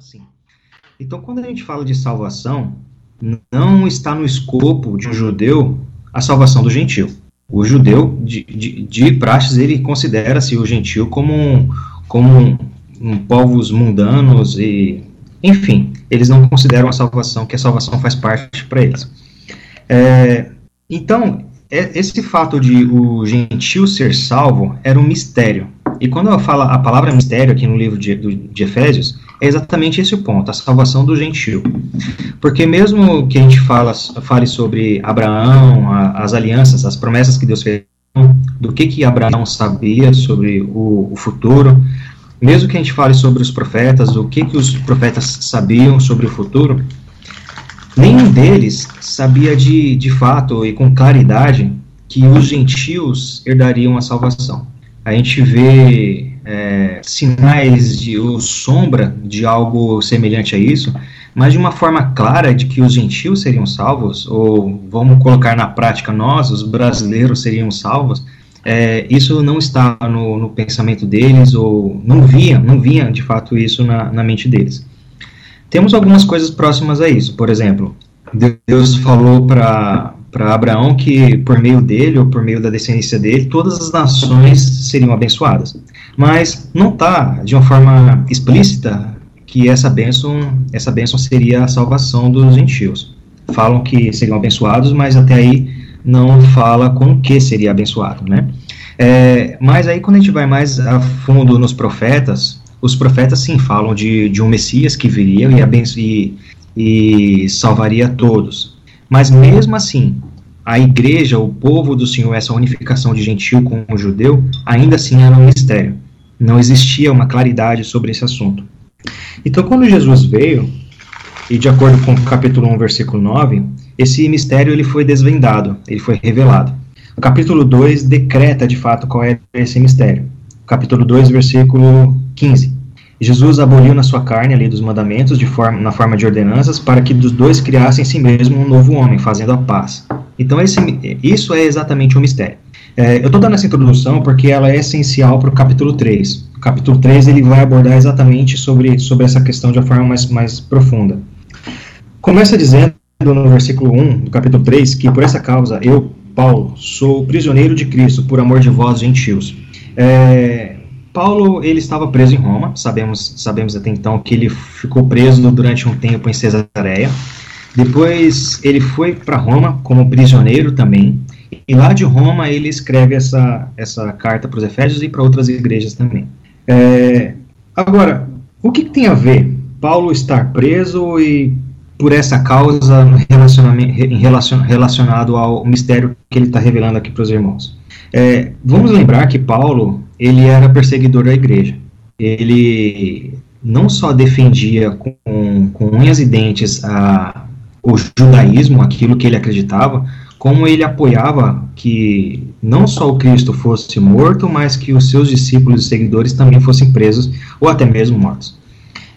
assim. Então, quando a gente fala de salvação, não está no escopo de um judeu a salvação do gentil. O judeu, de, de, de praxes, ele considera-se o gentil como, um, como um, um povos mundanos e, enfim, eles não consideram a salvação, que a salvação faz parte para eles. É, então, esse fato de o gentil ser salvo era um mistério. E quando eu falo a palavra mistério aqui no livro de, de Efésios, é exatamente esse o ponto, a salvação do gentil. Porque mesmo que a gente fala, fale sobre Abraão, a, as alianças, as promessas que Deus fez, do que, que Abraão sabia sobre o, o futuro, mesmo que a gente fale sobre os profetas, o que, que os profetas sabiam sobre o futuro, nenhum deles sabia de, de fato e com claridade que os gentios herdariam a salvação. A gente vê é, sinais de ou sombra de algo semelhante a isso, mas de uma forma clara de que os gentios seriam salvos, ou vamos colocar na prática nós, os brasileiros, seriam salvos, é, isso não está no, no, pensamento deles, ou não via, não via de fato isso na, na mente deles. Temos algumas coisas próximas a isso, por exemplo, Deus falou para Abraão que por meio dele ou por meio da descendência dele todas as nações seriam abençoadas. Mas não está de uma forma explícita que essa bênção, essa bênção seria a salvação dos gentios. Falam que seriam abençoados, mas até aí não fala com o que seria abençoado, né? É, mas aí quando a gente vai mais a fundo nos profetas, os profetas sim falam de, de um Messias que viria e, e, e salvaria todos. Mas mesmo assim, a igreja, o povo do Senhor, essa unificação de gentil com o judeu, ainda assim era um mistério. Não existia uma claridade sobre esse assunto. Então, quando Jesus veio, e de acordo com o capítulo 1, versículo 9, esse mistério ele foi desvendado, ele foi revelado. O capítulo 2 decreta de fato qual é esse mistério. Capítulo 2, versículo 15. Jesus aboliu na sua carne a lei dos mandamentos forma, na forma de ordenanças para que dos dois criassem em si mesmo um novo homem, fazendo a paz. Então esse, isso é exatamente o um mistério. É, eu estou dando essa introdução porque ela é essencial para o capítulo 3. O capítulo 3 ele vai abordar exatamente sobre, sobre essa questão de uma forma mais, mais profunda. Começa dizendo no versículo 1 do capítulo 3 que por essa causa eu, Paulo, sou prisioneiro de Cristo por amor de vós, gentios. É, Paulo ele estava preso em Roma, sabemos, sabemos até então que ele ficou preso durante um tempo em Cesareia. Depois ele foi para Roma como prisioneiro também, e lá de Roma ele escreve essa, essa carta para os Efésios e para outras igrejas também. É, agora, o que, que, tem a ver Paulo estar preso e por essa causa relacion, relacionado ao mistério que ele está revelando aqui para os irmãos? É, vamos lembrar que Paulo ele era perseguidor da igreja. Ele não só defendia com, com unhas e dentes a, o judaísmo, aquilo que ele acreditava, como ele apoiava que não só o Cristo fosse morto, mas que os seus discípulos e seguidores também fossem presos ou até mesmo mortos.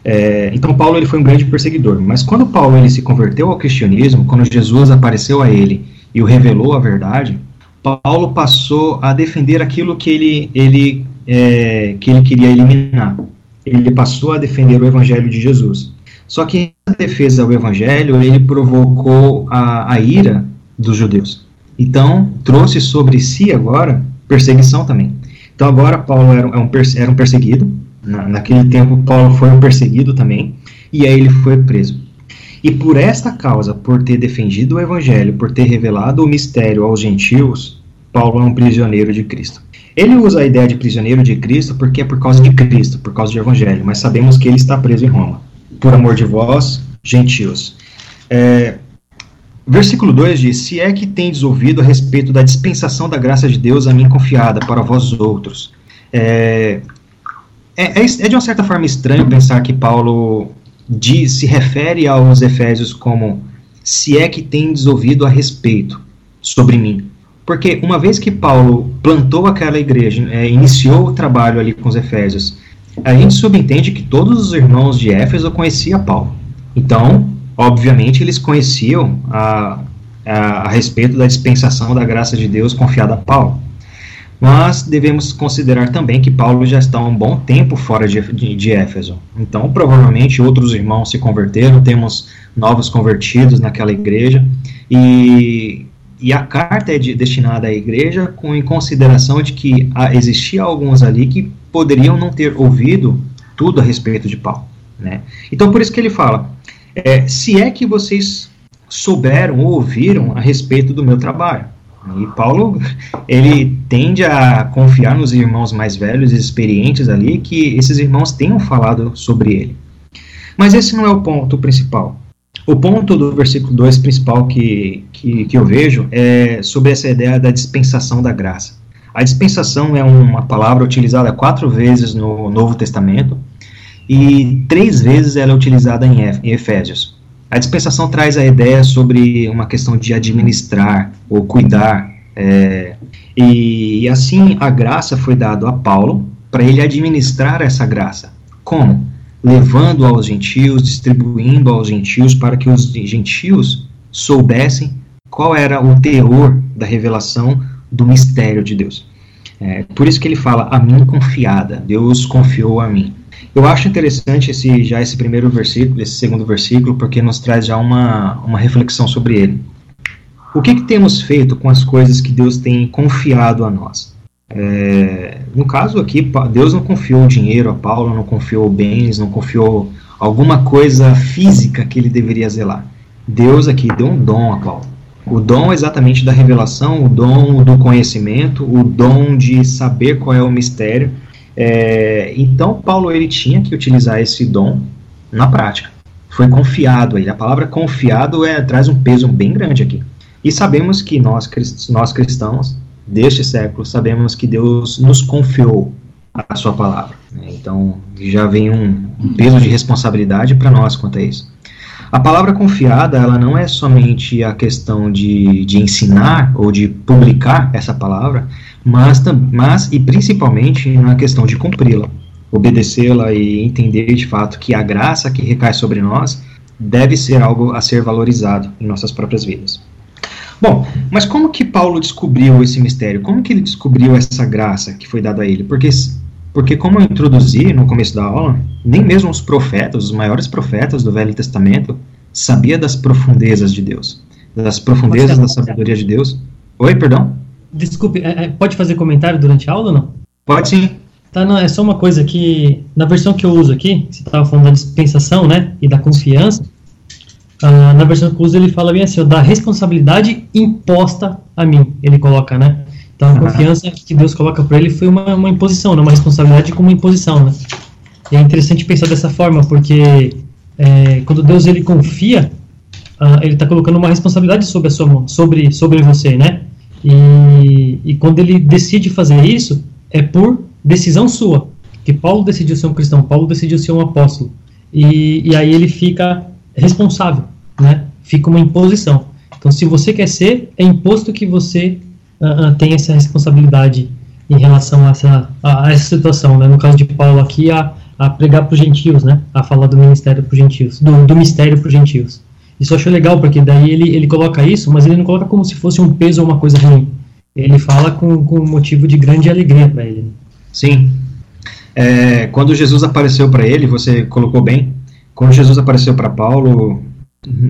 É, então Paulo ele foi um grande perseguidor, mas quando Paulo ele se converteu ao cristianismo, quando Jesus apareceu a ele e o revelou a verdade, Paulo passou a defender aquilo que ele, ele, é, que ele queria eliminar. Ele passou a defender o evangelho de Jesus. Só que a defesa ao evangelho, ele provocou a, a ira dos judeus. Então, trouxe sobre si agora perseguição também. Então, agora Paulo era, um, era um perseguido. Na, naquele tempo, Paulo foi um perseguido também. E aí ele foi preso. E por esta causa, por ter defendido o evangelho, por ter revelado o mistério aos gentios, Paulo é um prisioneiro de Cristo. Ele usa a ideia de prisioneiro de Cristo porque é por causa de Cristo, por causa do evangelho, mas sabemos que ele está preso em Roma. Por amor de vós, gentios. É, versículo 2 diz: Se é que tendes ouvido a respeito da dispensação da graça de Deus a mim confiada para vós outros. É, é, é, de uma certa forma estranho pensar que Paulo diz, se refere aos Efésios como se é que tendes ouvido a respeito sobre mim. Porque uma vez que Paulo plantou aquela igreja, é, iniciou o trabalho ali com os Efésios, a gente subentende que todos os irmãos de Éfeso conheciam Paulo. Então, obviamente, eles conheciam a, a, a respeito da dispensação da graça de Deus confiada a Paulo. Mas devemos considerar também que Paulo já está um bom tempo fora de, de, de Éfeso. Então, provavelmente outros irmãos se converteram, temos novos convertidos naquela igreja. E, e a carta é de, destinada à igreja com em consideração de que existia alguns ali que poderiam não ter ouvido tudo a respeito de Paulo. Né? Então, por isso que ele fala: é, se é que vocês souberam ou ouviram a respeito do meu trabalho. E Paulo, ele tende a confiar nos irmãos mais velhos e experientes ali, que esses irmãos tenham falado sobre ele. Mas esse não é o ponto principal. O ponto do versículo 2 principal que, que, que eu vejo é sobre essa ideia da dispensação da graça. A dispensação é uma palavra utilizada quatro vezes no Novo Testamento e três vezes ela é utilizada em Efésios. A dispensação traz a ideia sobre uma questão de administrar ou cuidar. É, e, assim a graça foi dada a Paulo para ele administrar essa graça. Como? Levando aos gentios, distribuindo aos gentios para que os gentios soubessem qual era o teor da revelação do mistério de Deus. É, por isso que ele fala, a mim confiada, Deus confiou a mim. Eu acho interessante esse, já esse primeiro versículo, esse segundo versículo, porque nos traz já uma, uma reflexão sobre ele. O que, que temos feito com as coisas que Deus tem confiado a nós? É, no caso aqui, Deus não confiou dinheiro a Paulo, não confiou bens, não confiou alguma coisa física que ele deveria zelar. Deus aqui deu um dom a Paulo. O dom exatamente da revelação, o dom do conhecimento, o dom de saber qual é o mistério é, então, Paulo ele tinha que utilizar esse dom na prática. Foi confiado aí. A palavra confiado é, traz um peso bem grande aqui. E sabemos que nós, nós cristãos deste século sabemos que Deus nos confiou a sua palavra. Né? Então, já vem um, um peso de responsabilidade para nós quanto a isso. A palavra confiada, ela não é somente a questão de, de ensinar ou de publicar essa palavra, mas, mas e principalmente na questão de cumpri-la, obedecê-la e entender de fato que a graça que recai sobre nós deve ser algo a ser valorizado em nossas próprias vidas. Bom, mas como que Paulo descobriu esse mistério? Como que ele descobriu essa graça que foi dada a ele? Porque, porque como eu introduzi no começo da aula, nem mesmo os profetas, os maiores profetas do Velho Testamento, sabia das profundezas de Deus, das profundezas da sabedoria de Deus. Oi, perdão? Desculpe, é, é, pode fazer comentário durante a aula ou não? Pode sim. Tá, não, é só uma coisa que, na versão que eu uso aqui, você estava falando da dispensação, né, e da confiança, uh, na versão que eu uso ele fala bem assim, ó, da responsabilidade imposta a mim, ele coloca, né, então a confiança que Deus coloca para ele foi uma, uma imposição, né, uma responsabilidade como uma imposição, né, e é interessante pensar dessa forma, porque é, quando Deus ele confia, uh, ele está colocando uma responsabilidade sobre a sua mão, sobre, sobre você, né, e, e quando ele decide fazer isso, é por decisão sua. Que Paulo decidiu ser um cristão, Paulo decidiu ser um apóstolo. E, e aí ele fica responsável, né? Fica uma imposição. Então, se você quer ser, é imposto que você uh, uh, tenha essa responsabilidade em relação a essa, a, a essa situação. Né? No caso de Paulo aqui, a, a pregar para os gentios, né? A falar do ministério para os gentios, do, do mistério para os gentios. Isso eu acho legal, porque daí ele, ele coloca isso, mas ele não coloca como se fosse um peso ou uma coisa ruim. Ele fala com, com motivo de grande alegria para ele. Sim. É, quando Jesus apareceu para ele, você colocou bem, quando Jesus apareceu para Paulo,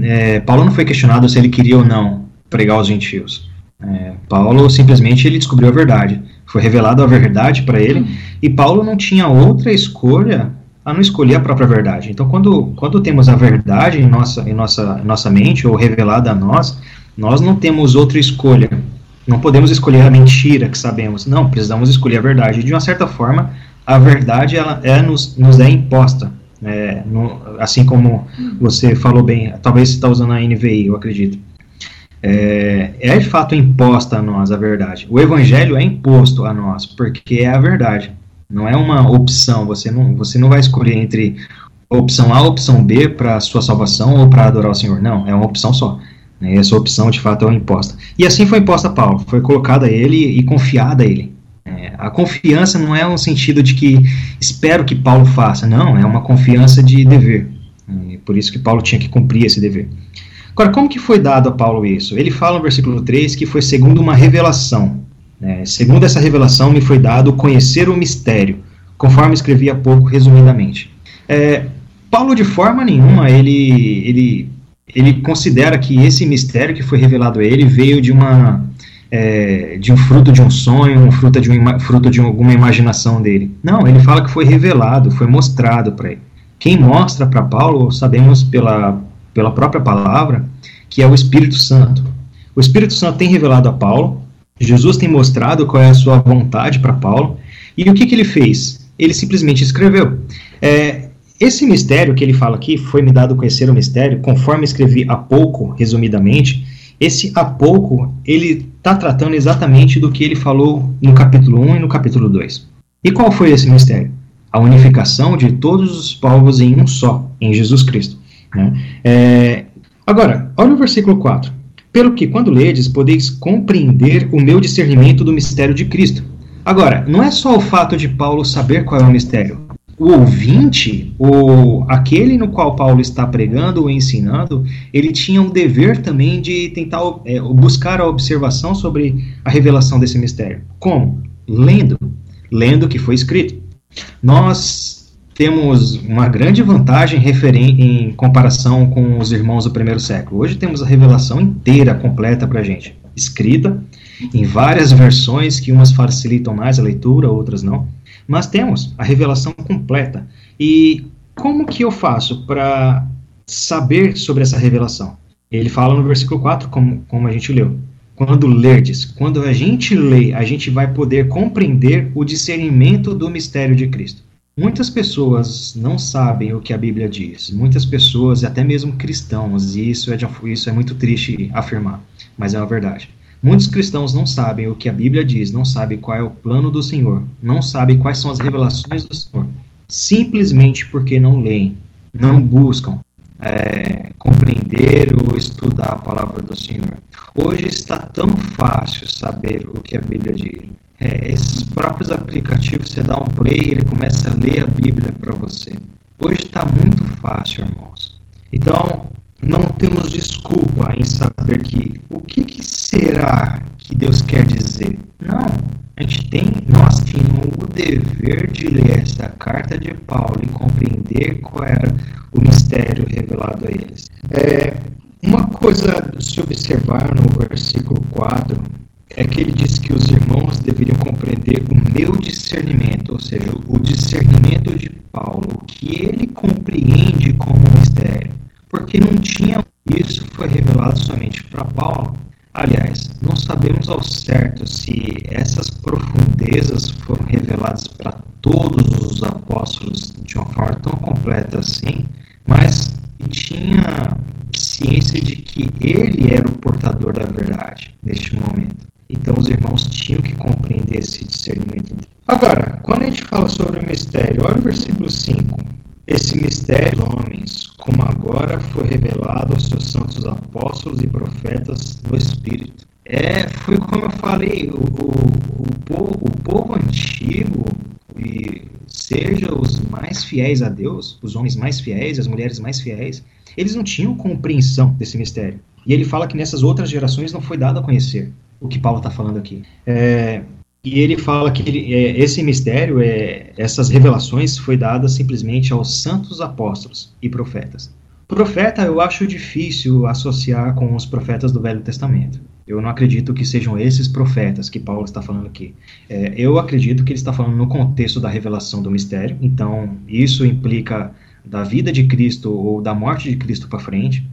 é, Paulo não foi questionado se ele queria ou não pregar aos gentios. É, Paulo simplesmente ele descobriu a verdade. Foi revelado a verdade para ele, e Paulo não tinha outra escolha a não escolher a própria verdade. Então, quando, quando temos a verdade em nossa, em, nossa, em nossa mente, ou revelada a nós, nós não temos outra escolha. Não podemos escolher a mentira que sabemos. Não, precisamos escolher a verdade. De uma certa forma, a verdade ela é, nos, nos é imposta. É, no, assim como você falou bem, talvez você está usando a NVI, eu acredito. É, é de fato imposta a nós a verdade. O evangelho é imposto a nós, porque é a verdade. Não é uma opção, você não, você não vai escolher entre opção A, opção B para sua salvação ou para adorar o Senhor. Não, é uma opção só. Né? Essa opção, de fato, é imposta. E assim foi imposta a Paulo, foi colocada a ele e confiada a ele. É, a confiança não é um sentido de que espero que Paulo faça, não, é uma confiança de dever. É, por isso que Paulo tinha que cumprir esse dever. Agora, como que foi dado a Paulo isso? Ele fala no versículo 3 que foi segundo uma revelação. Né? Segundo essa revelação, me foi dado conhecer o mistério, conforme escrevi há pouco, resumidamente. É, Paulo, de forma nenhuma, ele, ele, ele considera que esse mistério que foi revelado a ele veio de uma é, de um fruto de um sonho, um fruto de, um, fruto de alguma imaginação dele. Não, ele fala que foi revelado, foi mostrado para ele. Quem mostra para Paulo, sabemos pela, pela própria palavra, que é o Espírito Santo. O Espírito Santo tem revelado a Paulo, Jesus tem mostrado qual é a sua vontade para Paulo, e o que, que ele fez? Ele simplesmente escreveu. É, esse mistério que ele fala aqui, foi me dado conhecer o mistério, conforme escrevi há pouco, resumidamente, esse há pouco, ele está tratando exatamente do que ele falou no capítulo 1 e no capítulo 2. E qual foi esse mistério? A unificação de todos os povos em um só, em Jesus Cristo. Né? É, agora, olha o versículo 4. Pelo que, quando ledes, podeis compreender o meu discernimento do mistério de Cristo. Agora, não é só o fato de Paulo saber qual é o mistério. O ouvinte, o, aquele no qual Paulo está pregando ou ensinando, ele tinha um dever também de tentar é, buscar a observação sobre a revelação desse mistério. Como? Lendo. Lendo o que foi escrito. Nós temos uma grande vantagem em comparação com os irmãos do primeiro século. Hoje temos a revelação inteira, completa para a gente, escrita em várias versões, que umas facilitam mais a leitura, outras não. Mas temos a revelação completa. E como que eu faço para saber sobre essa revelação? Ele fala no versículo 4, como, como a gente leu. Quando lerdes, quando a gente lê, a gente vai poder compreender o discernimento do mistério de Cristo. Muitas pessoas não sabem o que a Bíblia diz. Muitas pessoas, até mesmo cristãos, e isso é, de, isso é muito triste afirmar, mas é uma verdade. Muitos cristãos não sabem o que a Bíblia diz, não sabem qual é o plano do Senhor, não sabem quais são as revelações do Senhor, simplesmente porque não leem, não buscam é, compreender ou estudar a palavra do Senhor. Hoje está tão fácil saber o que a Bíblia diz é, esses próprios aplicativos, você dá um play ele começa a ler a Bíblia para você. Hoje está muito fácil, irmãos. Então, não temos desculpa em saber que o que, que será que Deus quer dizer. Não, a gente tem, nós tínhamos o dever de ler essa carta de Paulo e compreender qual era o mistério revelado a eles. É, uma coisa se observar no versículo 4 é que ele diz que os irmãos deveriam compreender o meu discernimento, ou seja, o discernimento de Paulo, que ele compreende como mistério, porque não tinha isso foi revelado somente para Paulo. Aliás, não sabemos ao certo se essas profundezas foram reveladas para todos os apóstolos de uma forma tão completa assim, mas tinha ciência de que ele era o portador da verdade neste momento. Então os irmãos tinham que compreender esse discernimento. Agora, quando a gente fala sobre o mistério, olha o versículo 5. Esse mistério dos homens, como agora foi revelado aos seus santos apóstolos e profetas no Espírito. É, foi como eu falei, o, o, o, povo, o povo antigo, e seja os mais fiéis a Deus, os homens mais fiéis, as mulheres mais fiéis, eles não tinham compreensão desse mistério. E ele fala que nessas outras gerações não foi dado a conhecer o que Paulo está falando aqui. É, e ele fala que ele, é, esse mistério, é, essas revelações, foi dada simplesmente aos santos apóstolos e profetas. Profeta eu acho difícil associar com os profetas do Velho Testamento. Eu não acredito que sejam esses profetas que Paulo está falando aqui. É, eu acredito que ele está falando no contexto da revelação do mistério, então isso implica da vida de Cristo ou da morte de Cristo para frente.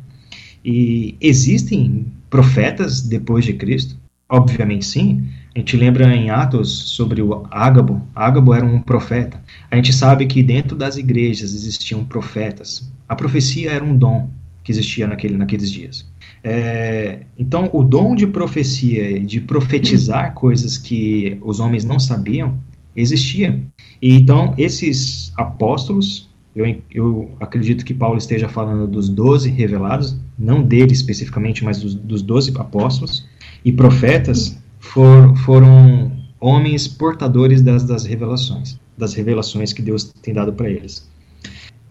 E existem profetas depois de Cristo, Obviamente sim. A gente lembra em Atos sobre o Ágabo. Ágabo era um profeta. A gente sabe que dentro das igrejas existiam profetas. A profecia era um dom que existia naquele, naqueles dias. É, então, o dom de profecia, de profetizar coisas que os homens não sabiam, existia. E, então, esses apóstolos, eu, eu acredito que Paulo esteja falando dos doze revelados, não dele especificamente, mas dos, dos doze apóstolos, e profetas for, foram homens portadores das, das revelações, das revelações que Deus tem dado para eles.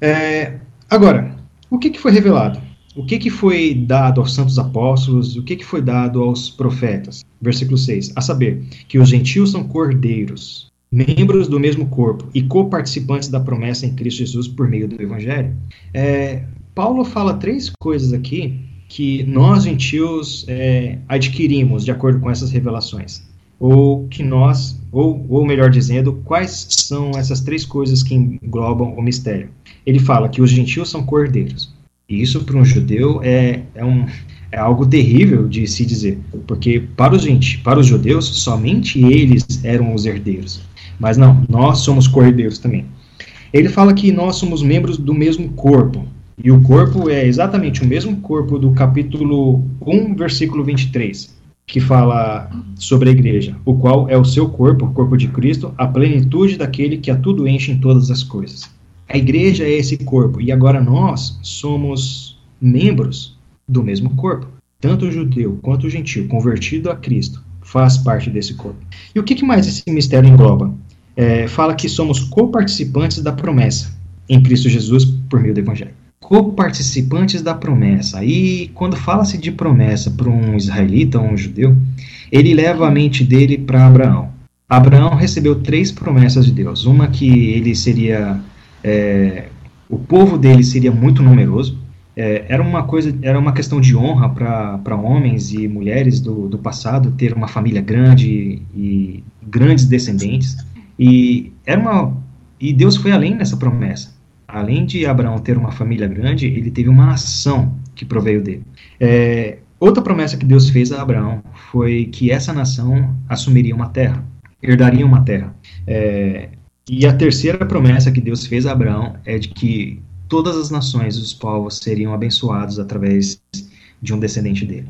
É, agora, o que, que foi revelado? o que, que foi dado aos santos apóstolos, o que, que foi dado aos profetas. Versículo 6, a saber, que os gentios são cordeiros, membros do mesmo corpo e coparticipantes da promessa em Cristo Jesus por meio do Evangelho. É, Paulo fala três coisas aqui que nós gentios é, adquirimos de acordo com essas revelações, ou que nós, ou, ou melhor dizendo, quais são essas três coisas que englobam o mistério. Ele fala que os gentios são cordeiros. E isso para um judeu é, é, um, é algo terrível de se dizer, porque para os, gente, para os judeus somente eles eram os herdeiros. Mas não, nós somos cordeiros também. Ele fala que nós somos membros do mesmo corpo. E o corpo é exatamente o mesmo corpo do capítulo 1, versículo 23, que fala sobre a igreja, o qual é o seu corpo, o corpo de Cristo, a plenitude daquele que a tudo enche em todas as coisas. A igreja é esse corpo, e agora nós somos membros do mesmo corpo. Tanto o judeu quanto o gentil, convertido a Cristo, faz parte desse corpo. E o que, mais esse mistério engloba? É, fala que somos coparticipantes da promessa em Cristo Jesus por meio do Evangelho coparticipantes da promessa. E quando fala-se de promessa para um israelita, um judeu, ele leva a mente dele para Abraão. Abraão recebeu três promessas de Deus. Uma que ele seria, é, o povo dele seria muito numeroso. É, era uma coisa, era uma questão de honra para homens e mulheres do, do passado ter uma família grande e grandes descendentes. E era uma, e Deus foi além nessa promessa além de Abraão ter uma família grande, ele teve uma nação que proveio dele. É, outra promessa que Deus fez a Abraão foi que essa nação assumiria uma terra, herdaria uma terra. É, e a terceira promessa que Deus fez a Abraão é de que todas as nações os povos seriam abençoados através de um descendente dele.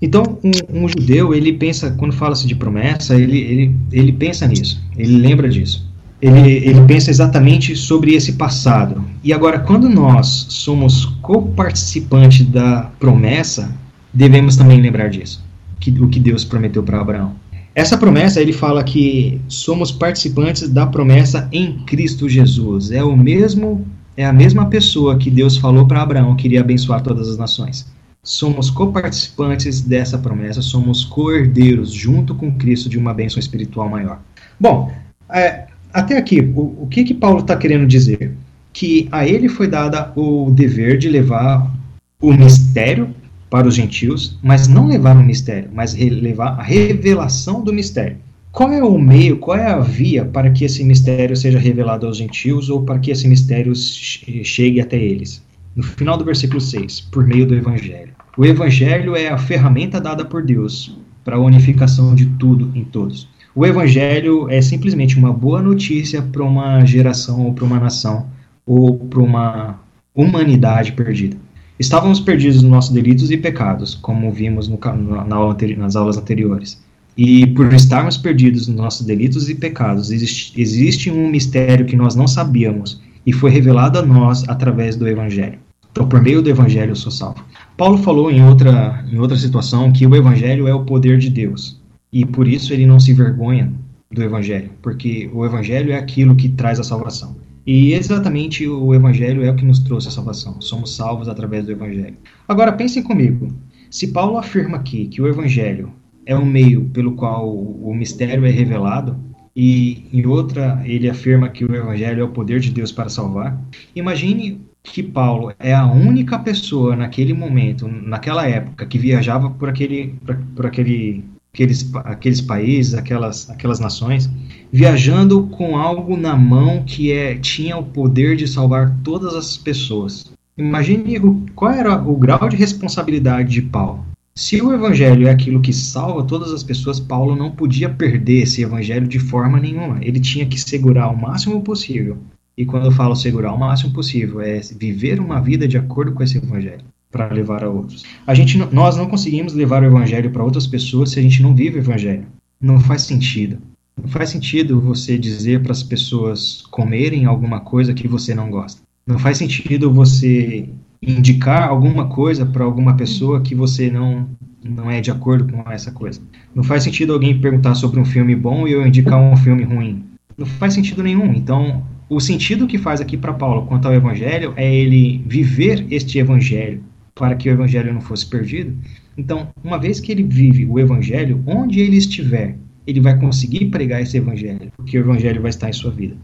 Então, um, um judeu, ele pensa, quando fala-se de promessa, ele, ele, ele pensa nisso, ele lembra disso ele, ele pensa exatamente sobre esse passado. E agora, quando nós somos coparticipantes da promessa, devemos também lembrar disso, que, o que Deus prometeu para Abraão. Essa promessa, ele fala que somos participantes da promessa em Cristo Jesus. É o mesmo, é a mesma pessoa que Deus falou para Abraão que iria abençoar todas as nações. Somos coparticipantes dessa promessa, somos cordeiros junto com Cristo de uma bênção espiritual maior. Bom, é, até aqui, o, o que que Paulo está querendo dizer? Que a ele foi dada o dever de levar o mistério para os gentios, mas não levar o mistério, mas levar a revelação do mistério. Qual é o meio, qual é a via para que esse mistério seja revelado aos gentios ou para que esse mistério chegue até eles? No final do versículo 6, por meio do evangelho. O evangelho é a ferramenta dada por Deus para a unificação de tudo em todos. O evangelho é simplesmente uma boa notícia para uma geração ou para uma nação ou para uma humanidade perdida. Estávamos perdidos nos nossos delitos e pecados, como vimos no, na aula, nas aulas anteriores. E por estarmos perdidos nos nossos delitos e pecados, existe, existe um mistério que nós não sabíamos e foi revelado a nós através do Evangelho. Então, por meio do Evangelho, eu sou salvo. Paulo falou em outra, em outra situação que o Evangelho é o poder de Deus e por isso ele não se vergonha do evangelho, porque o evangelho é aquilo que traz a salvação. E exatamente o evangelho é o que nos trouxe a salvação. Somos salvos através do evangelho. Agora pensem comigo. Se Paulo afirma aqui que o evangelho é o meio pelo qual o mistério é revelado, e em outra ele afirma que o evangelho é o poder de Deus para salvar, imagine que Paulo é a única pessoa naquele momento, naquela época, que viajava por aquele, por, por aquele aqueles, aqueles países, aquelas, aquelas nações, viajando com algo na mão que é, tinha o poder de salvar todas as pessoas. Imagine o, qual era o grau de responsabilidade de Paulo. Se o evangelho é aquilo que salva todas as pessoas, Paulo não podia perder esse evangelho de forma nenhuma. Ele tinha que segurar o máximo possível. E quando eu falo segurar o máximo possível, é viver uma vida de acordo com esse evangelho para levar a outros. A gente, nós não conseguimos levar o evangelho para outras pessoas se a gente não vive o evangelho. Não faz sentido. Não faz sentido você dizer para as pessoas comerem alguma coisa que você não gosta. Não faz sentido você indicar alguma coisa para alguma pessoa que você não não é de acordo com essa coisa. Não faz sentido alguém perguntar sobre um filme bom e eu indicar um filme ruim. Não faz sentido nenhum. Então, o sentido que faz aqui para Paulo quanto ao evangelho é ele viver este evangelho para que o evangelho não fosse perdido. Então, uma vez que ele vive o evangelho, onde ele estiver, ele vai conseguir pregar esse evangelho, porque o evangelho vai estar em sua vida.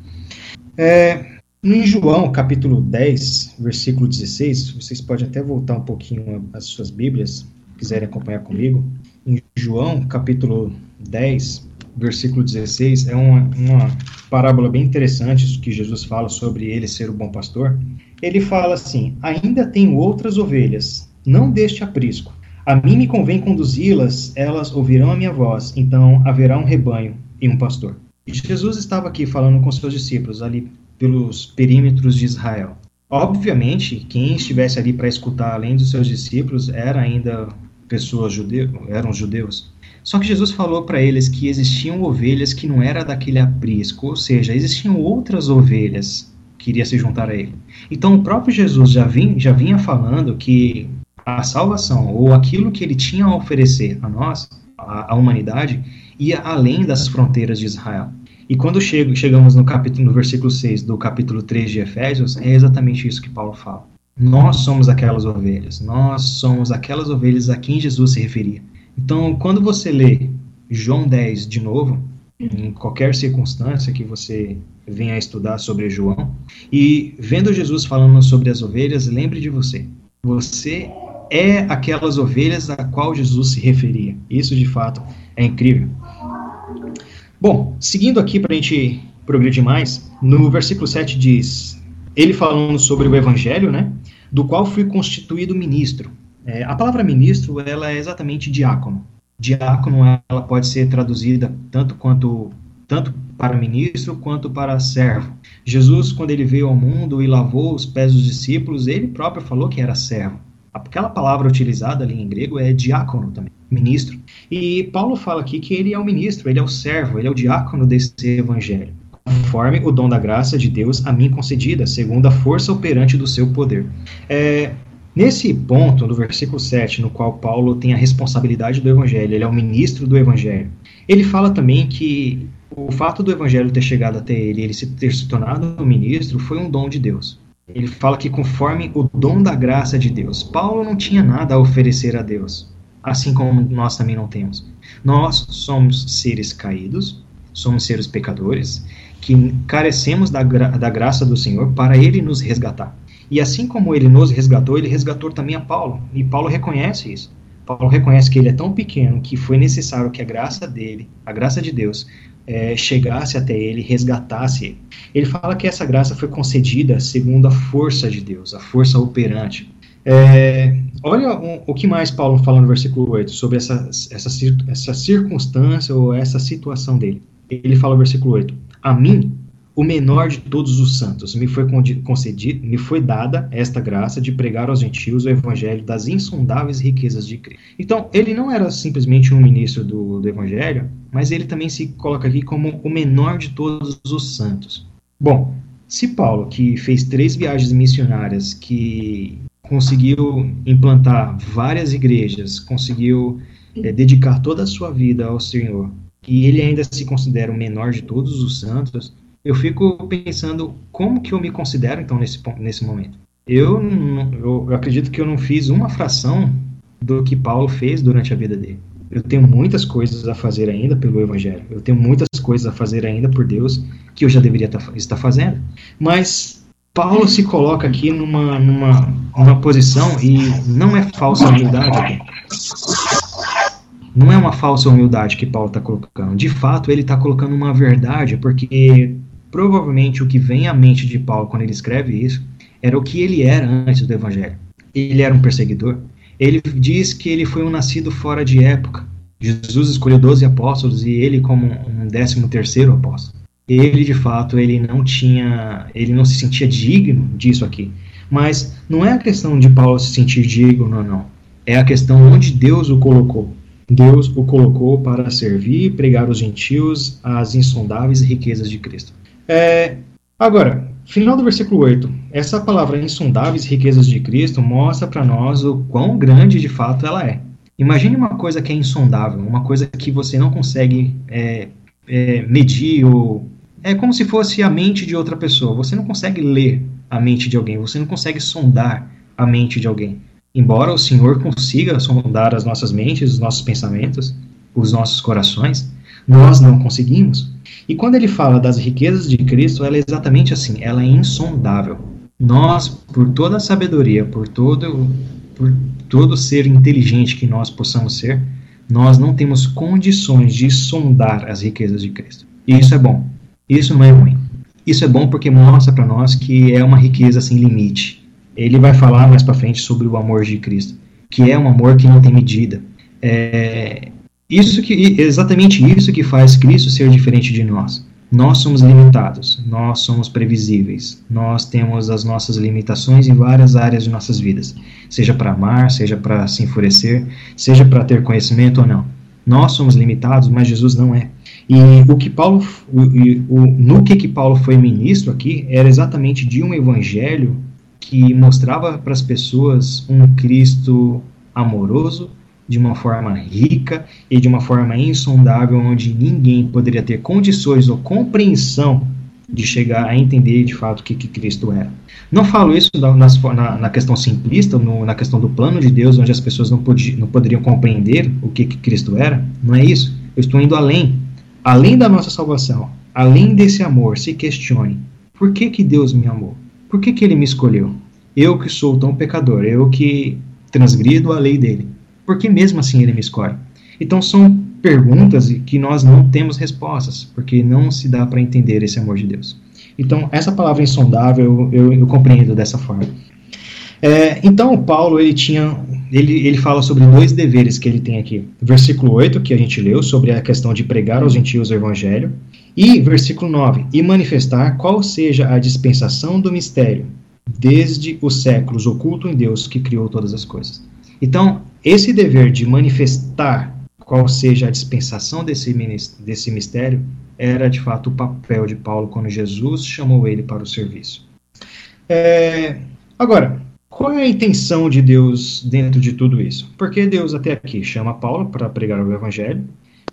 É, em João, capítulo 10, versículo 16, vocês podem até voltar um pouquinho às suas Bíblias, quiserem acompanhar comigo. Em João, capítulo 10, versículo 16, é uma, uma parábola bem interessante que Jesus fala sobre ele ser o bom pastor. Ele fala assim: Ainda tenho outras ovelhas, não deste aprisco. A mim me convém conduzi-las, elas ouvirão a minha voz, então haverá um rebanho e um pastor. E Jesus estava aqui falando com seus discípulos ali pelos perímetros de Israel. Obviamente, quem estivesse ali para escutar além dos seus discípulos era ainda pessoas judeus, eram judeus. Só que Jesus falou para eles que existiam ovelhas que não era daquele aprisco, ou seja, existiam outras ovelhas que iriam se juntar a ele. Então o próprio Jesus já vinha, já vinha falando que a salvação, ou aquilo que ele tinha a oferecer a nós, a, a humanidade, ia além das fronteiras de Israel. E quando chego, chegamos no, capítulo, no versículo 6 do capítulo 3 de Efésios, é exatamente isso que Paulo fala. Nós somos aquelas ovelhas, nós somos aquelas ovelhas a quem Jesus se referia. Então, quando você lê João 10 de novo, em qualquer circunstância que você venha a estudar sobre João, e vendo Jesus falando sobre as ovelhas, lembre de você. Você é aquelas ovelhas a qual Jesus se referia. Isso, de fato, é incrível. Bom, seguindo aqui para a gente progredir mais, no versículo 7 diz: Ele falando sobre o evangelho, né? Do qual fui constituído ministro é, a palavra ministro, ela é exatamente diácono. Diácono, ela pode ser traduzida tanto quanto tanto para ministro quanto para servo. Jesus, quando ele veio ao mundo e lavou os pés dos discípulos, ele próprio falou que era servo. Aquela palavra utilizada ali em grego é diácono também, ministro. E Paulo fala aqui que ele é o ministro, ele é o servo, ele é o diácono desse evangelho, conforme o dom da graça de Deus a mim concedida, segundo a força operante do seu poder. É, Nesse ponto, no versículo 7, no qual Paulo tem a responsabilidade do evangelho, ele é o ministro do evangelho, ele fala também que o fato do evangelho ter chegado até ele, ele ter se tornado um ministro, foi um dom de Deus. Ele fala que conforme o dom da graça de Deus, Paulo não tinha nada a oferecer a Deus, assim como nós também não temos. Nós somos seres caídos, somos seres pecadores, que carecemos da, gra da graça do Senhor para Ele nos resgatar. E assim como ele nos resgatou, ele resgatou também a Paulo. E Paulo reconhece isso. Paulo reconhece que ele é tão pequeno que foi necessário que a graça dele, a graça de Deus, é, chegasse até ele, resgatasse ele. Ele fala que essa graça foi concedida segundo a força de Deus, a força operante. É, olha o, o, que mais Paulo fala no versículo 8 sobre essa, essa, essa circunstância ou essa situação dele. Ele fala no versículo 8: A mim, o menor de todos os santos, me foi concedido, me foi dada esta graça de pregar aos gentios o evangelho das insondáveis riquezas de Cristo. Então, ele não era simplesmente um ministro do, do evangelho, mas ele também se coloca aqui como o menor de todos os santos. Bom, se Paulo, que fez três viagens missionárias, que conseguiu implantar várias igrejas, conseguiu é, dedicar toda a sua vida ao Senhor, e ele ainda se considera o menor de todos os santos, eu fico pensando como que eu me considero então nesse nesse momento. Eu, eu, acredito que eu não fiz uma fração do que Paulo fez durante a vida dele. Eu tenho muitas coisas a fazer ainda pelo Evangelho. Eu tenho muitas coisas a fazer ainda por Deus que eu já deveria estar fazendo. Mas Paulo se coloca aqui numa, numa, numa posição e não é falsa humildade. Não é uma falsa humildade que Paulo está colocando. De fato, ele está colocando uma verdade, porque Provavelmente o que vem à mente de Paulo quando ele escreve isso era o que ele era antes do evangelho. Ele era um perseguidor. Ele diz que ele foi um nascido fora de época. Jesus escolheu 12 apóstolos e ele como um décimo terceiro apóstolo. Ele, de fato, ele não tinha, ele não se sentia digno disso aqui. Mas não é a questão de Paulo se sentir digno ou não. É a questão onde Deus o colocou. Deus o colocou para servir e pregar os gentios as insondáveis riquezas de Cristo. É, agora, final do versículo 8. Essa palavra insondáveis riquezas de Cristo mostra para nós o quão grande de fato ela é. Imagine uma coisa que é insondável, uma coisa que você não consegue é, é, medir ou é como se fosse a mente de outra pessoa. Você não consegue ler a mente de alguém, você não consegue sondar a mente de alguém. Embora o Senhor consiga sondar as nossas mentes, os nossos pensamentos, os nossos corações, nós não conseguimos. E quando ele fala das riquezas de Cristo, ela é exatamente assim, ela é insondável. Nós, por toda a sabedoria, por todo, por todo ser inteligente que nós possamos ser, nós não temos condições de sondar as riquezas de Cristo. E isso é bom. Isso não é ruim. Isso é bom porque mostra para nós que é uma riqueza sem limite. Ele vai falar mais para frente sobre o amor de Cristo, que é um amor que não tem medida. É isso que exatamente isso que faz Cristo ser diferente de nós. Nós somos limitados, nós somos previsíveis, nós temos as nossas limitações em várias áreas de nossas vidas, seja para amar, seja para se enfurecer, seja para ter conhecimento ou não. Nós somos limitados, mas Jesus não é. E o que Paulo, o, o, no que, que Paulo foi ministro aqui, era exatamente de um evangelho que mostrava para as pessoas um Cristo amoroso, de uma forma rica e de uma forma insondável, onde ninguém poderia ter condições ou compreensão de chegar a entender de fato o que, que Cristo era. Não falo isso na, na, na questão simplista, no, na questão do plano de Deus, onde as pessoas não, não poderiam compreender o que, que Cristo era. Não é isso. Eu estou indo além. Além da nossa salvação, além desse amor, se questione: por que, que Deus me amou? Por que, que Ele me escolheu? Eu que sou tão pecador, eu que transgrido a lei dele. Por que mesmo assim Ele me escolhe? Então são perguntas que nós não temos respostas, porque não se dá para entender esse amor de Deus. Então, essa palavra insondável eu, eu, eu compreendo dessa forma. É, então, Paulo ele tinha, ele, ele fala sobre dois deveres que ele tem aqui. Versículo 8, que a gente leu, sobre a questão de pregar aos gentios o evangelho. E versículo 9, e manifestar qual seja a dispensação do mistério, desde os séculos oculto em Deus que criou todas as coisas. Então, esse dever de manifestar qual seja a dispensação desse, desse mistério era de fato o papel de Paulo quando Jesus chamou ele para o serviço. É, agora, qual é a intenção de Deus dentro de tudo isso? Porque Deus até aqui chama Paulo para pregar o evangelho,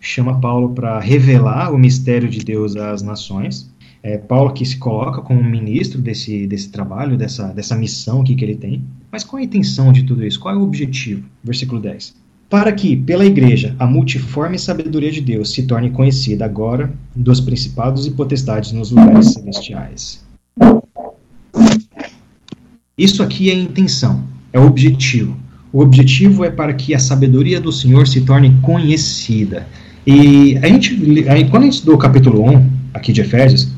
chama Paulo para revelar o mistério de Deus às nações. É Paulo que se coloca como ministro desse, desse trabalho, dessa, dessa missão que, que ele tem. Mas qual é a intenção de tudo isso? Qual é o objetivo? Versículo 10 para que, pela Igreja, a multiforme sabedoria de Deus se torne conhecida agora dos principados e potestades nos lugares celestiais. Isso aqui é a intenção, é o objetivo. O objetivo é para que a sabedoria do Senhor se torne conhecida. E a gente, quando a gente estudou o capítulo 1 aqui de Efésios,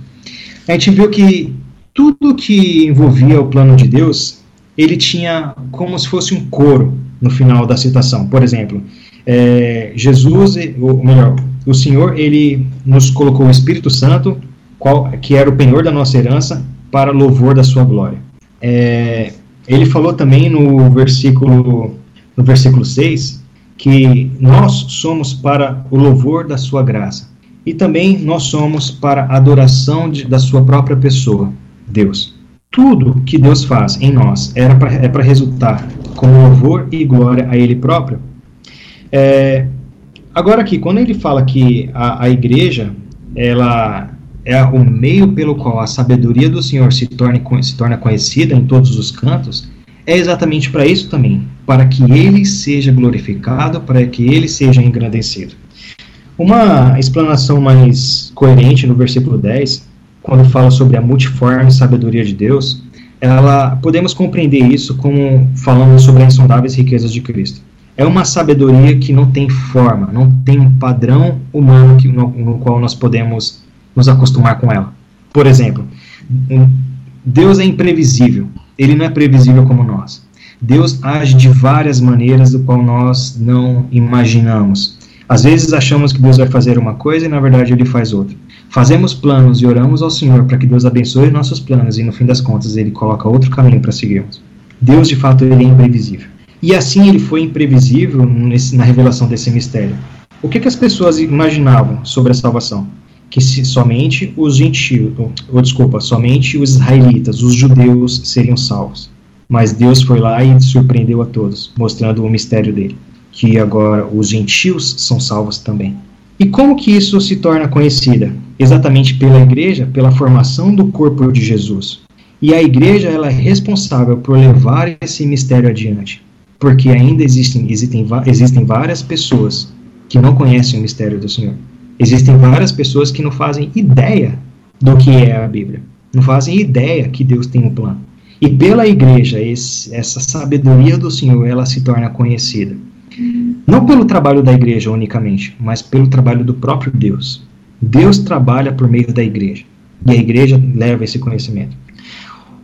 a gente viu que tudo que envolvia o plano de Deus, ele tinha como se fosse um coro no final da citação. Por exemplo, é, Jesus, ou melhor, o Senhor, ele nos colocou o Espírito Santo, qual, que era o penhor da nossa herança, para louvor da sua glória. É, ele falou também no versículo, no versículo 6 que nós somos para o louvor da sua graça. E também nós somos para a adoração de, da sua própria pessoa, Deus. Tudo que Deus faz em nós era pra, é para resultar com louvor e glória a Ele próprio. É, agora aqui, quando ele fala que a, a igreja ela é o meio pelo qual a sabedoria do Senhor se, torne, se torna conhecida em todos os cantos, é exatamente para isso também, para que Ele seja glorificado, para que Ele seja engrandecido. Uma explanação mais coerente no versículo 10, quando fala sobre a multiforme sabedoria de Deus, ela podemos compreender isso como falando sobre as insondáveis riquezas de Cristo. É uma sabedoria que não tem forma, não tem um padrão humano que, no, no qual nós podemos nos acostumar com ela. Por exemplo, Deus é imprevisível, ele não é previsível como nós. Deus age de várias maneiras do qual nós não imaginamos. Às vezes achamos que Deus vai fazer uma coisa e na verdade ele faz outra. Fazemos planos e oramos ao Senhor para que Deus abençoe nossos planos e no fim das contas ele coloca outro caminho para seguirmos. Deus de fato ele é imprevisível. E assim ele foi imprevisível nesse, na revelação desse mistério. O que, que as pessoas imaginavam sobre a salvação? Que se, somente os gentios, ou, desculpa, somente os israelitas, os judeus seriam salvos. Mas Deus foi lá e surpreendeu a todos, mostrando o mistério dele, que agora os gentios são salvos também. E como que isso se torna conhecida? Exatamente pela igreja, pela formação do corpo de Jesus. E a igreja ela é responsável por levar esse mistério adiante. porque ainda existem, existem, existem várias pessoas que não conhecem o mistério do Senhor. Existem várias pessoas que não fazem ideia do que é a Bíblia, não fazem ideia que Deus tem um plano. E pela igreja, esse, essa sabedoria do Senhor, ela se torna conhecida. Não pelo trabalho da igreja unicamente, mas pelo trabalho do próprio Deus. Deus trabalha por meio da igreja. E a igreja leva esse conhecimento.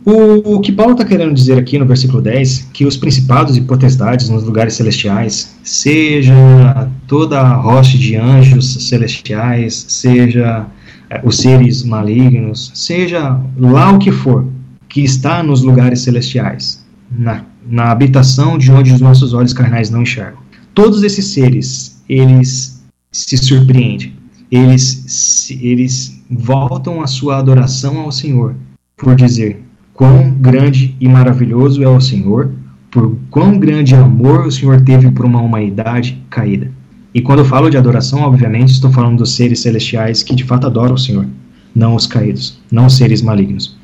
O, o que Paulo está querendo dizer aqui no versículo 10, que os principados e potestades nos lugares celestiais, seja toda a rocha de anjos celestiais, seja é, os seres malignos, seja lá o que for, que está nos lugares celestiais, na, na habitação de onde os nossos olhos carnais não enxergam. Todos esses seres, eles se surpreendem, eles, eles voltam a sua adoração ao Senhor por dizer quão grande e maravilhoso é o Senhor, por quão grande amor o Senhor teve por uma humanidade caída. E quando eu falo de adoração, obviamente, estou falando dos seres celestiais que de fato adoram o Senhor, não os caídos, não os seres malignos.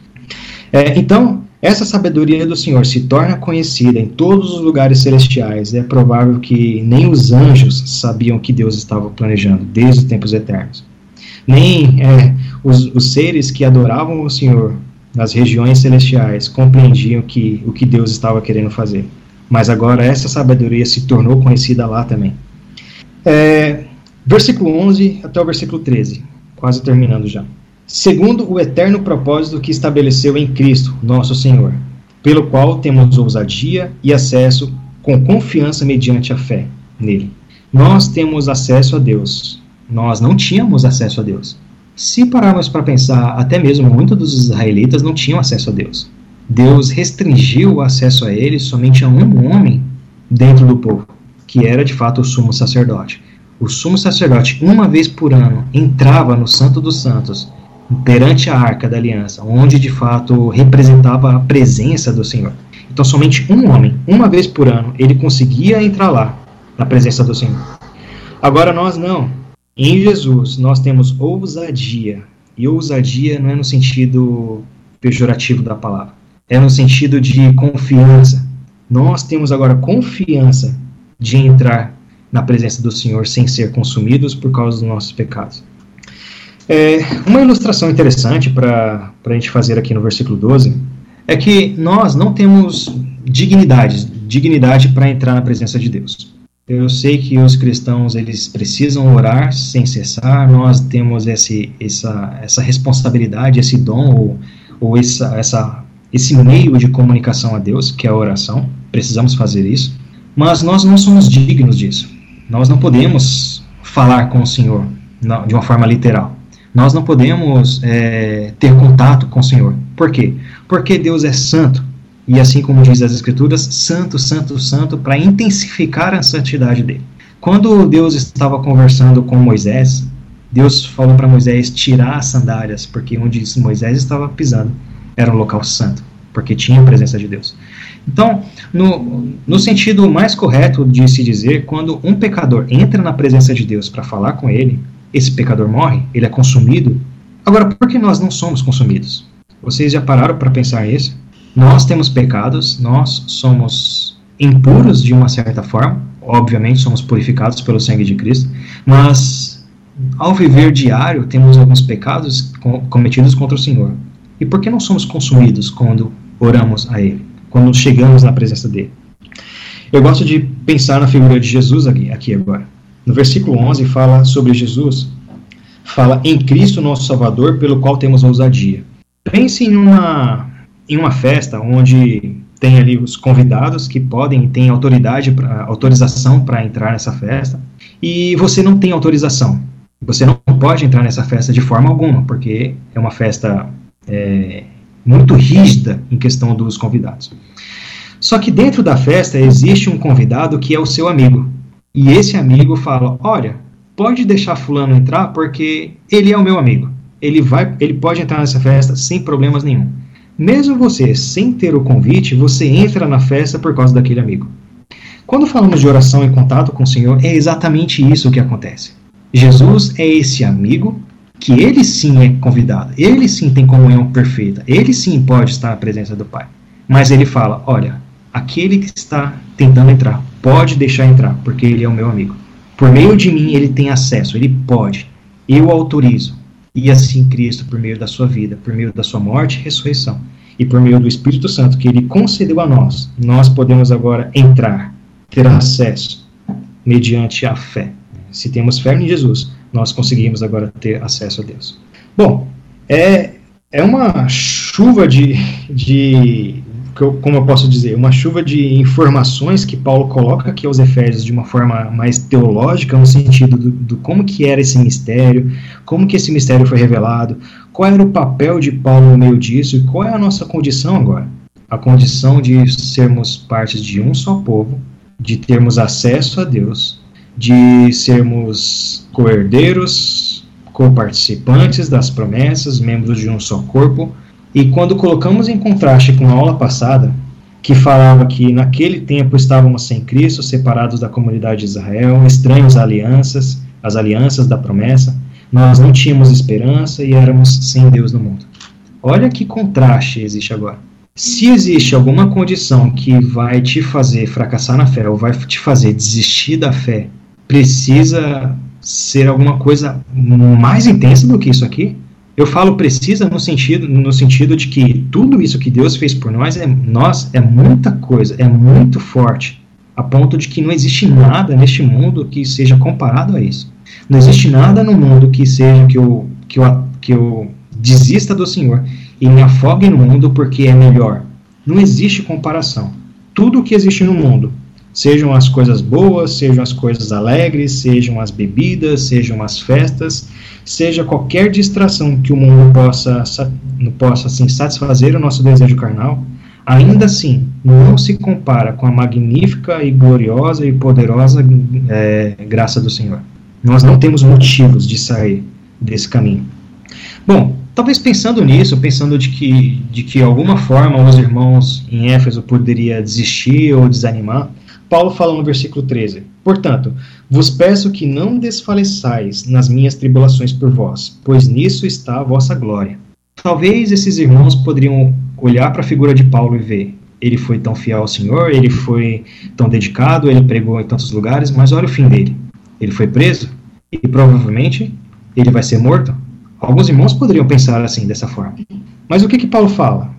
É, então, essa sabedoria do Senhor se torna conhecida em todos os lugares celestiais. É provável que nem os anjos sabiam que Deus estava planejando desde os tempos eternos. Nem é, os, os seres que adoravam o Senhor nas regiões celestiais compreendiam que, o que Deus estava querendo fazer. Mas agora essa sabedoria se tornou conhecida lá também. É, versículo 11 até o versículo 13, quase terminando já segundo o eterno propósito que estabeleceu em Cristo, nosso Senhor, pelo qual temos ousadia e acesso com confiança mediante a fé nele. Nós temos acesso a Deus. Nós não tínhamos acesso a Deus. Se pararmos para pensar, até mesmo muitos dos israelitas não tinham acesso a Deus. Deus restringiu o acesso a ele somente a um homem dentro do povo, que era de fato o sumo sacerdote. O sumo sacerdote, uma vez por ano, entrava no Santo dos Santos perante a arca da aliança, onde de fato representava a presença do Senhor. Então, somente um homem, uma vez por ano, ele conseguia entrar lá, na presença do Senhor. Agora nós não. Em Jesus, nós temos ousadia. E ousadia não é no sentido pejorativo da palavra, é no sentido de confiança. Nós temos agora confiança de entrar na presença do Senhor sem ser consumidos por causa dos nossos pecados. É, uma ilustração interessante para a gente fazer aqui no versículo 12 é que nós não temos dignidade, dignidade para entrar na presença de Deus. Eu sei que os cristãos eles precisam orar sem cessar. Nós temos esse, essa, essa responsabilidade, esse dom ou, ou essa, essa, esse meio de comunicação a Deus, que é a oração. Precisamos fazer isso. Mas nós não somos dignos disso. Nós não podemos falar com o Senhor de uma forma literal nós não podemos é, ter contato com o Senhor. Por quê? Porque Deus é santo. E assim como diz as Escrituras, santo, santo, santo, para intensificar a santidade dele. Quando Deus estava conversando com Moisés, Deus falou para Moisés tirar as sandálias, porque onde Moisés estava pisando era um local santo, porque tinha a presença de Deus. Então, no, no sentido mais correto de se dizer, quando um pecador entra na presença de Deus para falar com ele, esse pecador morre, ele é consumido. Agora, por que nós não somos consumidos? Vocês já pararam para pensar nisso? Nós temos pecados, nós somos impuros de uma certa forma, obviamente somos purificados pelo sangue de Cristo, mas ao viver diário temos alguns pecados cometidos contra o Senhor. E por que não somos consumidos quando oramos a Ele, quando chegamos na presença dele? Eu gosto de pensar na figura de Jesus aqui, aqui agora. No versículo 11 fala sobre Jesus, fala em Cristo nosso Salvador, pelo qual temos ousadia. Pense em uma, em uma festa onde tem ali os convidados que podem, têm autoridade, pra, autorização para entrar nessa festa, e você não tem autorização. Você não pode entrar nessa festa de forma alguma, porque é uma festa é, muito rígida em questão dos convidados. Só que dentro da festa existe um convidado que é o seu amigo. E esse amigo fala: Olha, pode deixar Fulano entrar porque ele é o meu amigo. Ele, vai, ele pode entrar nessa festa sem problemas nenhum. Mesmo você sem ter o convite, você entra na festa por causa daquele amigo. Quando falamos de oração e contato com o Senhor, é exatamente isso que acontece. Jesus é esse amigo que ele sim é convidado, ele sim tem comunhão perfeita, ele sim pode estar na presença do Pai. Mas ele fala: Olha, aquele que está tentando entrar pode deixar entrar, porque ele é o meu amigo. Por meio de mim, ele tem acesso, ele pode. Eu autorizo. E assim Cristo, por meio da sua vida, por meio da sua morte e ressurreição, e por meio do Espírito Santo que ele concedeu a nós, nós podemos agora entrar, ter acesso, mediante a fé. Se temos fé em Jesus, nós conseguimos agora ter acesso a Deus. Bom, é, é uma chuva de, de como eu posso dizer, uma chuva de informações que Paulo coloca aqui aos Efésios de uma forma mais teológica, no sentido do, do, como que era esse mistério, como que esse mistério foi revelado, qual era o papel de Paulo no meio disso e qual é a nossa condição agora. A condição de sermos partes de um só povo, de termos acesso a Deus, de sermos coerdeiros, co-participantes das promessas, membros de um só corpo, e quando colocamos em contraste com a aula passada, que falava que naquele tempo estávamos sem Cristo, separados da comunidade de Israel, estranhos alianças, as alianças da promessa, nós não tínhamos esperança e éramos sem Deus no mundo. Olha que contraste existe agora. Se existe alguma condição que vai te fazer fracassar na fé ou vai te fazer desistir da fé, precisa ser alguma coisa mais intensa do que isso aqui? Eu falo precisa no sentido, no sentido de que tudo isso que Deus fez por nós é, nós é muita coisa, é muito forte, a ponto de que não existe nada neste mundo que seja comparado a isso. Não existe nada no mundo que seja que eu, que eu, que eu desista do Senhor e me afogue no mundo porque é melhor. Não existe comparação. Tudo o que existe no mundo, sejam as coisas boas, sejam as coisas alegres, sejam as bebidas, sejam as festas, seja qualquer distração que o mundo possa, possa assim, satisfazer o nosso desejo carnal, ainda assim não se compara com a magnífica e gloriosa e poderosa é, graça do Senhor. Nós não temos motivos de sair desse caminho. Bom, talvez pensando nisso, pensando de que de que alguma forma os irmãos em Éfeso poderia desistir ou desanimar, Paulo fala no versículo 13: Portanto, vos peço que não desfaleçais nas minhas tribulações por vós, pois nisso está a vossa glória. Talvez esses irmãos poderiam olhar para a figura de Paulo e ver: ele foi tão fiel ao Senhor, ele foi tão dedicado, ele pregou em tantos lugares, mas olha o fim dele. Ele foi preso e provavelmente ele vai ser morto. Alguns irmãos poderiam pensar assim, dessa forma. Mas o que, que Paulo fala?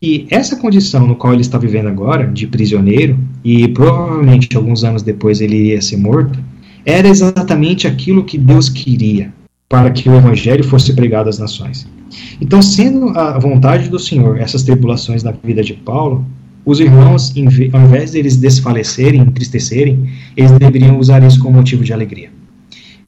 Que essa condição no qual ele está vivendo agora, de prisioneiro, e provavelmente alguns anos depois ele iria ser morto, era exatamente aquilo que Deus queria para que o evangelho fosse pregado às nações. Então, sendo a vontade do Senhor essas tribulações na vida de Paulo, os irmãos, ao invés deles desfalecerem, entristecerem, eles deveriam usar isso como motivo de alegria.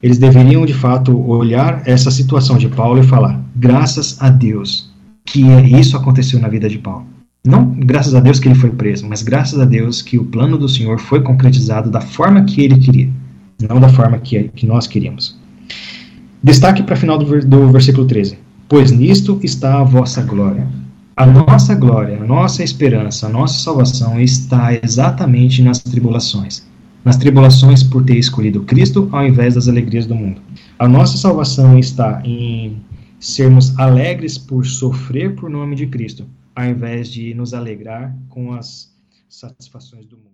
Eles deveriam, de fato, olhar essa situação de Paulo e falar: graças a Deus, que isso aconteceu na vida de Paulo. Não graças a Deus que ele foi preso, mas graças a Deus que o plano do Senhor foi concretizado da forma que ele queria, não da forma que, que nós queríamos. Destaque para o final do, do versículo 13: Pois nisto está a vossa glória. A nossa glória, a nossa esperança, a nossa salvação está exatamente nas tribulações. Nas tribulações por ter escolhido Cristo ao invés das alegrias do mundo. A nossa salvação está em sermos alegres por sofrer por nome de Cristo, ao invés de nos alegrar com as satisfações do mundo.